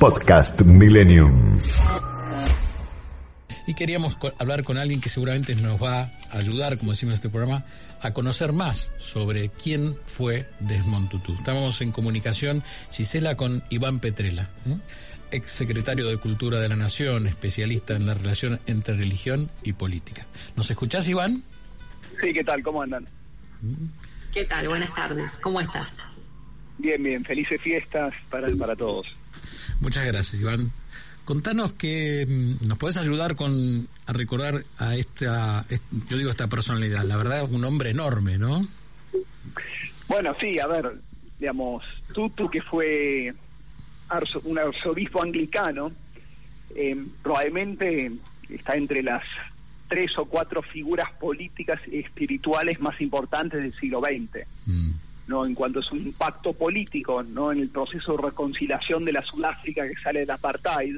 Podcast Millennium. Y queríamos hablar con alguien que seguramente nos va a ayudar, como decimos en este programa, a conocer más sobre quién fue Desmond Tutu. Estamos en comunicación, Gisela, con Iván Petrela, ex secretario de Cultura de la Nación, especialista en la relación entre religión y política. ¿Nos escuchás, Iván? Sí, ¿qué tal? ¿Cómo andan? ¿Qué tal? Buenas tardes. ¿Cómo estás? Bien, bien. Felices fiestas para, para todos. Muchas gracias, Iván. Contanos que mm, nos puedes ayudar con a recordar a esta, yo digo esta personalidad. La verdad es un hombre enorme, ¿no? Bueno, sí. A ver, digamos, Tutu que fue un arzobispo anglicano, eh, probablemente está entre las tres o cuatro figuras políticas y espirituales más importantes del siglo XX. Mm. ¿No? en cuanto a su impacto político ¿no? en el proceso de reconciliación de la Sudáfrica que sale del apartheid.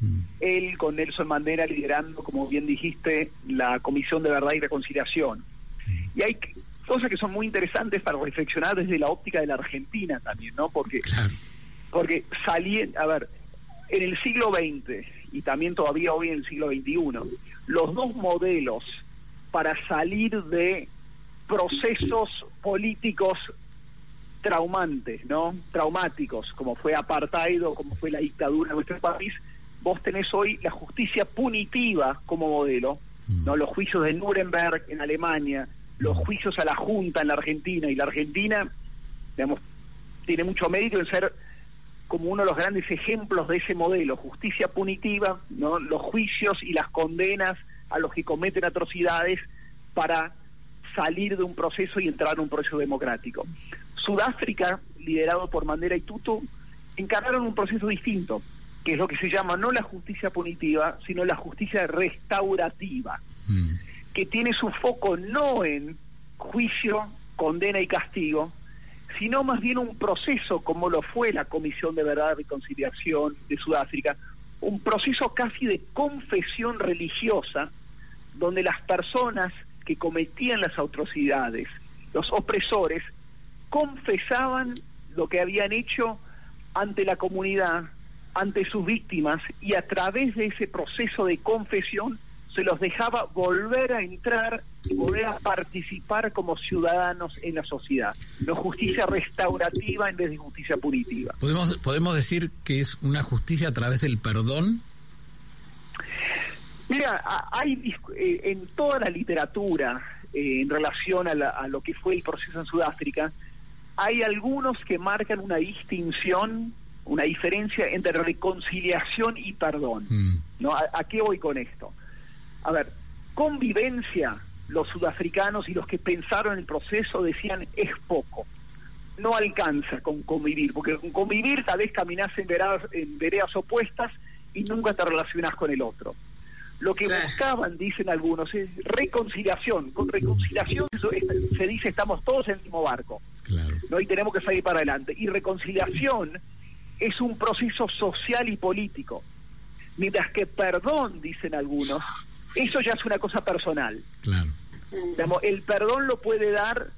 Mm. Él con Nelson Mandela liderando, como bien dijiste, la Comisión de Verdad y Reconciliación. Mm. Y hay cosas que son muy interesantes para reflexionar desde la óptica de la Argentina también, ¿no? Porque, porque salí, a ver, en el siglo XX y también todavía hoy en el siglo XXI, los dos modelos para salir de procesos políticos traumantes, ¿no? Traumáticos, como fue apartheid o como fue la dictadura en nuestro país, vos tenés hoy la justicia punitiva como modelo, ¿no? Mm. Los juicios de Nuremberg en Alemania, los mm. juicios a la Junta en la Argentina, y la Argentina, digamos, tiene mucho mérito en ser como uno de los grandes ejemplos de ese modelo, justicia punitiva, ¿no? Los juicios y las condenas a los que cometen atrocidades para salir de un proceso y entrar en un proceso democrático. Sudáfrica, liderado por Mandela y Tutu, encargaron un proceso distinto, que es lo que se llama no la justicia punitiva, sino la justicia restaurativa, mm. que tiene su foco no en juicio, condena y castigo, sino más bien un proceso como lo fue la Comisión de Verdad y Reconciliación de Sudáfrica, un proceso casi de confesión religiosa, donde las personas que cometían las atrocidades, los opresores, confesaban lo que habían hecho ante la comunidad, ante sus víctimas, y a través de ese proceso de confesión se los dejaba volver a entrar y volver a participar como ciudadanos en la sociedad. No justicia restaurativa en vez de justicia punitiva. ¿Podemos, ¿Podemos decir que es una justicia a través del perdón? Mira, hay eh, en toda la literatura eh, en relación a, a lo que fue el proceso en Sudáfrica, hay algunos que marcan una distinción, una diferencia entre reconciliación y perdón. Mm. ¿no? ¿A, qué voy con esto? A ver, convivencia, los sudafricanos y los que pensaron en el proceso decían es poco. No alcanza con convivir, porque con convivir tal vez caminas en veredas, en veredas opuestas y nunca te relacionas con el otro. Lo que buscaban, dicen algunos, es reconciliación. Con reconciliación se dice estamos todos en el mismo barco. ¿No? Y tenemos que salir para adelante. Y reconciliación es un proceso social y político. Mientras que perdón, dicen algunos, eso ya es una cosa personal. el perdón lo puede dar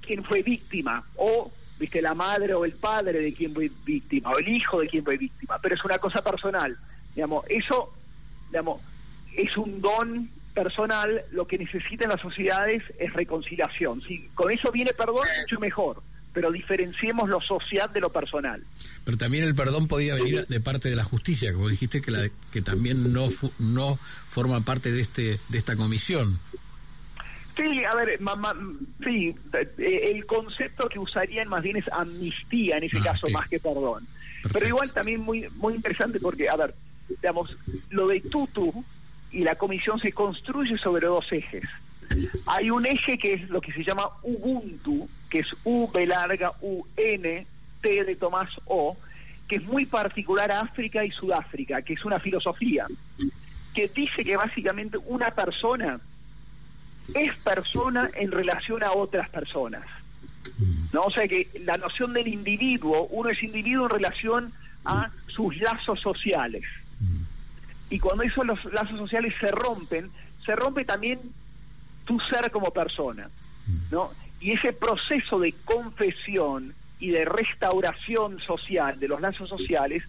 quien fue víctima, o viste la madre o el padre de quien fue víctima, o el hijo de quien fue víctima, pero es una cosa personal. Digamos, eso digamos, es un don personal, lo que necesitan las sociedades es reconciliación. Si con eso viene perdón, mucho mejor, pero diferenciemos lo social de lo personal. Pero también el perdón podía venir de parte de la justicia, como dijiste que, la, que también no, no forma parte de, este, de esta comisión. Sí, a ver, mamá, sí, eh, el concepto que usarían más bien es amnistía en ese ah, caso, más que perdón. Pero igual también muy, muy interesante porque, a ver, digamos, lo de Tutu, y la comisión se construye sobre dos ejes. Hay un eje que es lo que se llama Ubuntu, que es U B larga U N T de Tomás O, que es muy particular a África y Sudáfrica, que es una filosofía que dice que básicamente una persona es persona en relación a otras personas. ¿no? O sea que la noción del individuo, uno es individuo en relación a sus lazos sociales. Y cuando esos los lazos sociales se rompen, se rompe también tu ser como persona. ¿no? Y ese proceso de confesión y de restauración social de los lazos sociales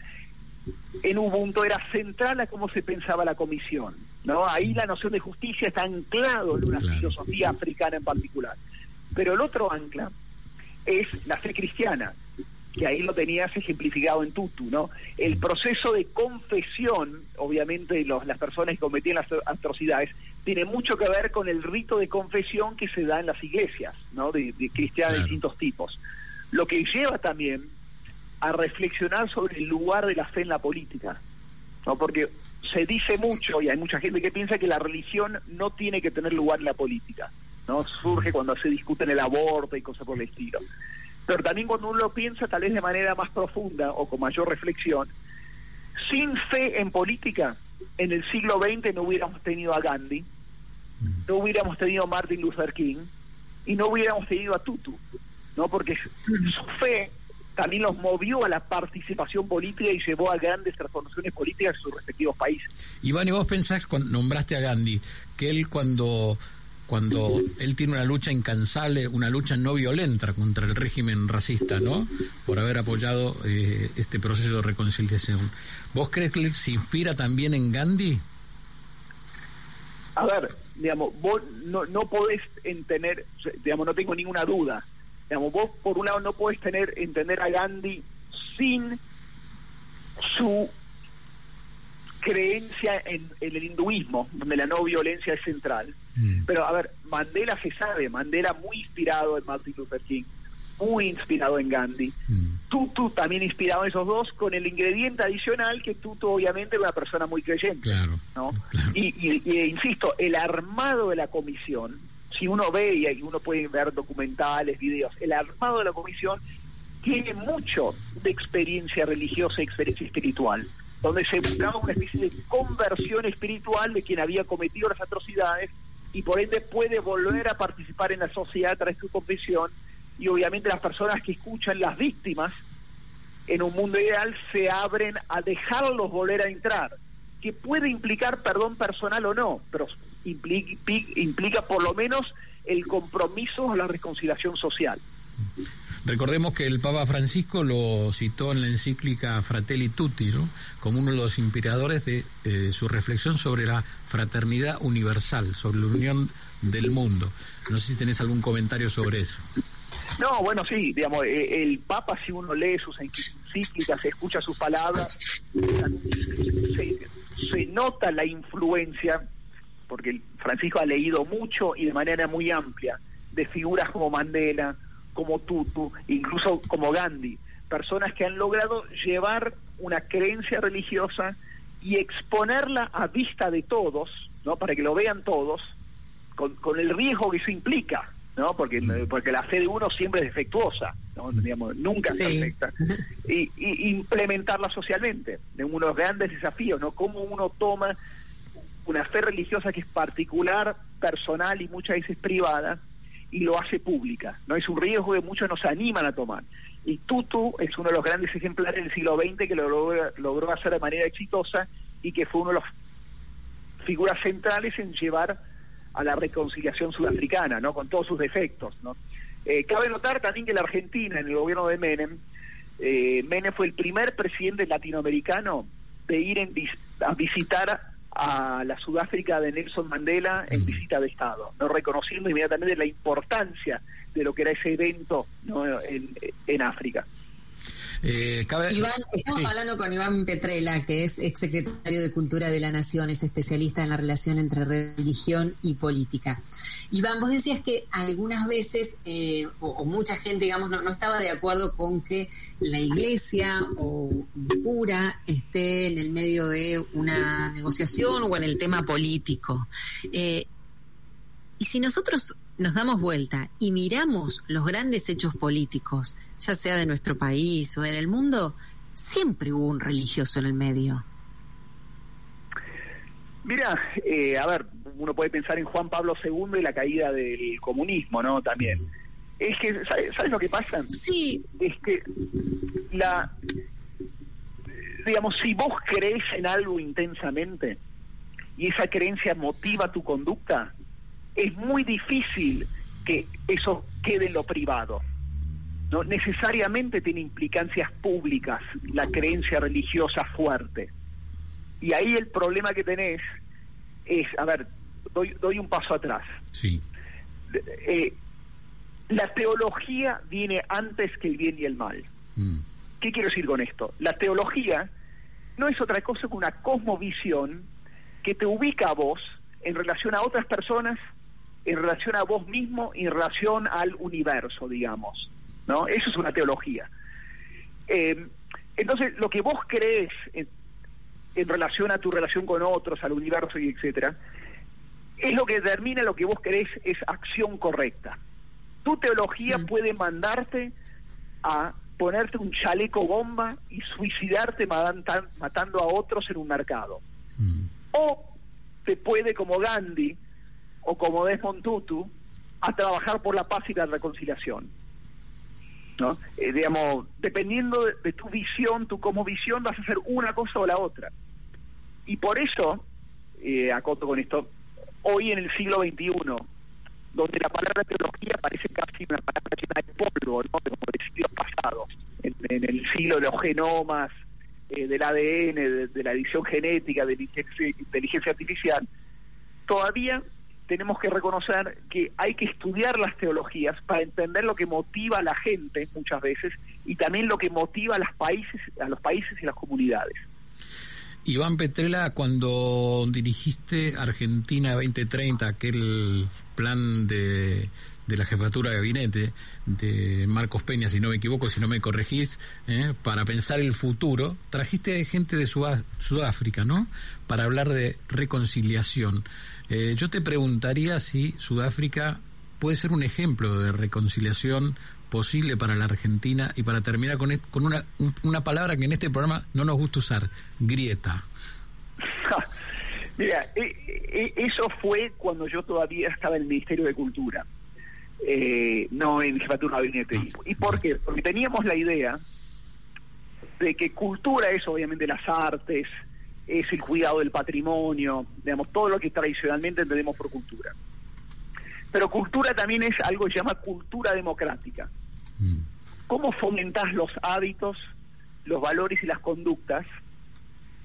en Ubuntu era central a cómo se pensaba la comisión. ¿no? Ahí la noción de justicia está anclado en una filosofía africana en particular. Pero el otro ancla es la fe cristiana, que ahí lo tenías ejemplificado en Tutu, ¿no? El proceso de confesión, obviamente los, las personas que cometían las atrocidades, tiene mucho que ver con el rito de confesión que se da en las iglesias, ¿no? De, cristianos de distintos tipos. Lo que lleva también a reflexionar sobre el lugar de la fe en la política, ¿no? Porque se dice mucho y hay mucha gente que piensa que la religión no tiene que tener lugar en la política, ¿no? Surge cuando se discute en el aborto y cosas por el estilo. También cuando uno lo piensa tal vez de manera más profunda o con mayor reflexión, sin fe en política, en el siglo XX no hubiéramos tenido a Gandhi, no hubiéramos tenido a Martin Luther King y no hubiéramos tenido a Tutu, ¿no? Porque su fe también los movió a la participación política y llevó a grandes transformaciones políticas en sus respectivos países. Iván, y vos pensás, cuando nombraste a Gandhi, que él cuando cuando él tiene una lucha incansable, una lucha no violenta contra el régimen racista, ¿no? Por haber apoyado eh, este proceso de reconciliación. ¿Vos crees que se inspira también en Gandhi? A ver, digamos, vos no, no podés entender, digamos, no tengo ninguna duda. Digamos, vos por un lado no podés tener, entender a Gandhi sin su creencia en, el hinduismo, donde la no violencia es central. Mm. Pero a ver, Mandela se sabe, Mandela muy inspirado en Martin Luther King, muy inspirado en Gandhi. Mm. Tutu también inspirado en esos dos, con el ingrediente adicional que Tutu obviamente es una persona muy creyente. ¿no? Y, y, insisto, el armado de la comisión, si uno ve y uno puede ver documentales, videos, el armado de la comisión tiene mucho de experiencia religiosa y experiencia espiritual donde se buscaba una especie de conversión espiritual de quien había cometido las atrocidades y por ende puede volver a participar en la sociedad a través de su confesión y obviamente las personas que escuchan las víctimas en un mundo ideal se abren a dejarlos volver a entrar, que puede implicar perdón personal o no, pero implica, implica por lo menos el compromiso o la reconciliación social. Recordemos que el Papa Francisco lo citó en la encíclica Fratelli Tutti, como uno de los inspiradores de eh, su reflexión sobre la fraternidad universal, sobre la unión del mundo. No sé si tenés algún comentario sobre eso. No, bueno, sí, digamos, eh, el Papa, si uno lee sus encíclicas, escucha sus palabras, se, se nota la influencia, porque Francisco ha leído mucho y de manera muy amplia de figuras como Mandela, como Tutu, incluso como Gandhi, personas que han logrado llevar una creencia religiosa y exponerla a vista de todos, ¿no? Para que lo vean todos, con, con el riesgo que eso implica, ¿no? Porque, mm. porque la fe de uno siempre es defectuosa, ¿no? Digamos, nunca es perfecta. Y, y, implementarla socialmente, de uno de los grandes desafíos, ¿no? Cómo uno toma una fe religiosa que es particular, personal y muchas veces privada, y lo hace pública. no Es un riesgo que muchos nos animan a tomar. Y Tutu es uno de los grandes ejemplares del siglo XX que lo logró, hacer de manera exitosa y que fue uno de las figuras centrales en llevar a la reconciliación sudafricana, ¿no? Con todos sus defectos, ¿no? Eh, cabe notar también que la Argentina, en el gobierno de Menem, eh, Menem fue el primer presidente latinoamericano de ir en, a visitar a la Sudáfrica de Nelson Mandela en visita de Estado, no reconociendo inmediatamente la importancia de lo que era ese evento en, en África. Eh, Iván, estamos hablando con Iván Petrela, que es exsecretario de Cultura de la Nación, es especialista en la relación entre religión y política. Iván, vos decías que algunas veces, eh, o, mucha gente, digamos, no, estaba de acuerdo con que la iglesia o un cura esté en el medio de una negociación o en el tema político. Eh, y si nosotros nos damos vuelta y miramos los grandes hechos políticos, ya sea de nuestro país o en el mundo, siempre hubo un religioso en el medio. Mira, eh, a ver, uno puede pensar en Juan Pablo II y la caída del comunismo, ¿no? También. Es que, ¿sabes, lo que pasa? Sí. Es que la, digamos, si vos crees en algo intensamente y esa creencia motiva tu conducta, es muy difícil que eso quede en lo privado. No necesariamente tiene implicancias públicas la creencia religiosa fuerte. Y ahí el problema que tenés es, a ver, doy, doy un paso atrás. Sí. Eh, la teología viene antes que el bien y el mal. Mm. ¿Qué quiero decir con esto? La teología no es otra cosa que una cosmovisión que te ubica a vos en relación a otras personas, en relación a vos mismo y en relación al universo, digamos. ¿no? Eso es una teología. Eh, entonces, lo que vos crees en, relación a tu relación con otros, al universo y etcétera, es lo que determina lo que vos crees es acción correcta. Tu teología puede mandarte a ponerte un chaleco bomba y suicidarte matando a otros en un mercado. Mm. O te puede, como Gandhi o como Desmond Tutu, a trabajar por la paz y la reconciliación. ¿no? Eh, digamos, dependiendo de, tu visión, tu como visión, vas a hacer una cosa o la otra. Y por eso, eh, acoto con esto, hoy en el siglo XXI, donde la palabra teología parece casi una palabra llena de polvo, ¿no? como de siglos pasados, en, el siglo de los genomas, eh, del ADN, de, la edición genética, de la inteligencia artificial, todavía tenemos que reconocer que hay que estudiar las teologías para entender lo que motiva a la gente muchas veces y también lo que motiva a los países, a los países y las comunidades. Iván Petrela, cuando dirigiste Argentina 2030, aquel plan de, de la jefatura de gabinete de Marcos Peña, si no me equivoco, si no me corregís, ¿eh? para pensar el futuro, trajiste gente de Sudáfrica, ¿no? Para hablar de reconciliación. Eh, yo te preguntaría si Sudáfrica puede ser un ejemplo de reconciliación posible para la Argentina y para terminar con, e-, con una, una palabra que en este programa no nos gusta usar, grieta. Mira, e, e, eso fue cuando yo todavía estaba en el Ministerio de Cultura, eh, no en Jefatura de Gabinete. Ah. ¿Y por qué? Porque teníamos la idea de que cultura es obviamente las artes, es el cuidado del patrimonio, digamos, todo lo que tradicionalmente entendemos por cultura. Pero cultura también es algo que se llama cultura democrática. Mm. ¿Cómo fomentás los hábitos, los valores y las conductas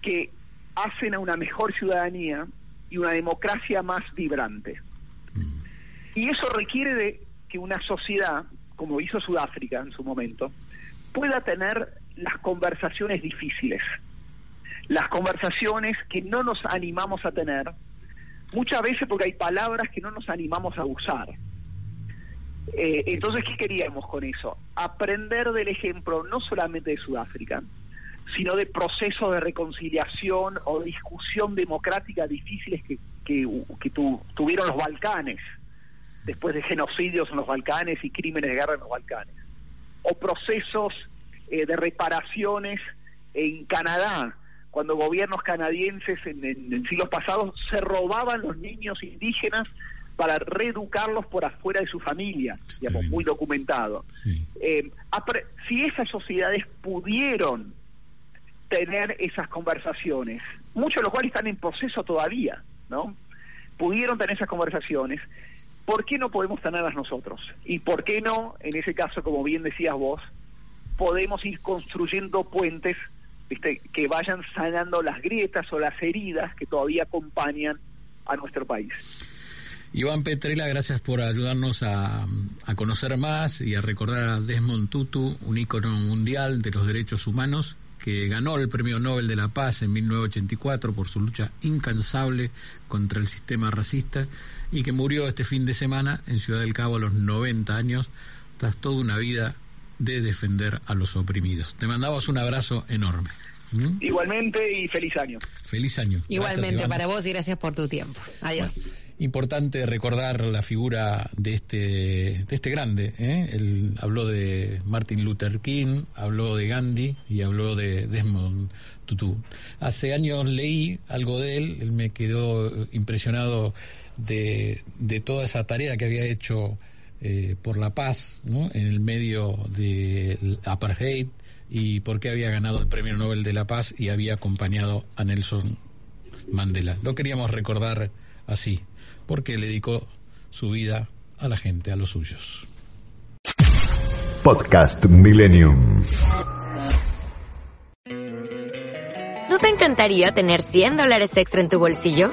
que hacen a una mejor ciudadanía y una democracia más vibrante? Mm. Y eso requiere de que una sociedad, como hizo Sudáfrica en su momento, pueda tener las conversaciones difíciles las conversaciones que no nos animamos a tener, muchas veces porque hay palabras que no nos animamos a usar. Eh, entonces, ¿qué queríamos con eso? Aprender del ejemplo no solamente de Sudáfrica, sino de procesos de reconciliación o discusión democrática difíciles que, que, tuvieron los Balcanes, después de genocidios en los Balcanes y crímenes de guerra en los Balcanes, o procesos eh, de reparaciones en Canadá, cuando gobiernos canadienses en, siglos pasados se robaban los niños indígenas para reeducarlos por afuera de su familia, digamos, muy documentado. Eh, si esas sociedades pudieron tener esas conversaciones, muchos de los cuales están en proceso todavía, ¿no? Pudieron tener esas conversaciones, ¿por qué no podemos tenerlas nosotros? Y por qué no, en ese caso, como bien decías vos, podemos ir construyendo puentes que vayan sanando las grietas o las heridas que todavía acompañan a nuestro país. Iván Petrela, gracias por ayudarnos a, a, conocer más y a recordar a Desmond Tutu, un ícono mundial de los derechos humanos, que ganó el Premio Nobel de la Paz en 1984 por su lucha incansable contra el sistema racista y que murió este fin de semana en Ciudad del Cabo a los 90 años, tras toda una vida de defender a los oprimidos. Te mandamos un abrazo enorme. ¿Mm? Igualmente y feliz año. Feliz año. Igualmente para vos y gracias por tu tiempo. Adiós. importante recordar la figura de este, de este grande. ¿eh? Él habló de Martin Luther King, habló de Gandhi y habló de Desmond Tutu. Hace años leí algo de él, él me quedó impresionado de, de toda esa tarea que había hecho eh, por la paz ¿no? en el medio del apartheid y por qué había ganado el Premio Nobel de la Paz y había acompañado a Nelson Mandela. Lo queríamos recordar así, porque le dedicó su vida a la gente, a los suyos. Podcast Millennium. ¿No te encantaría tener 100 dólares extra en tu bolsillo?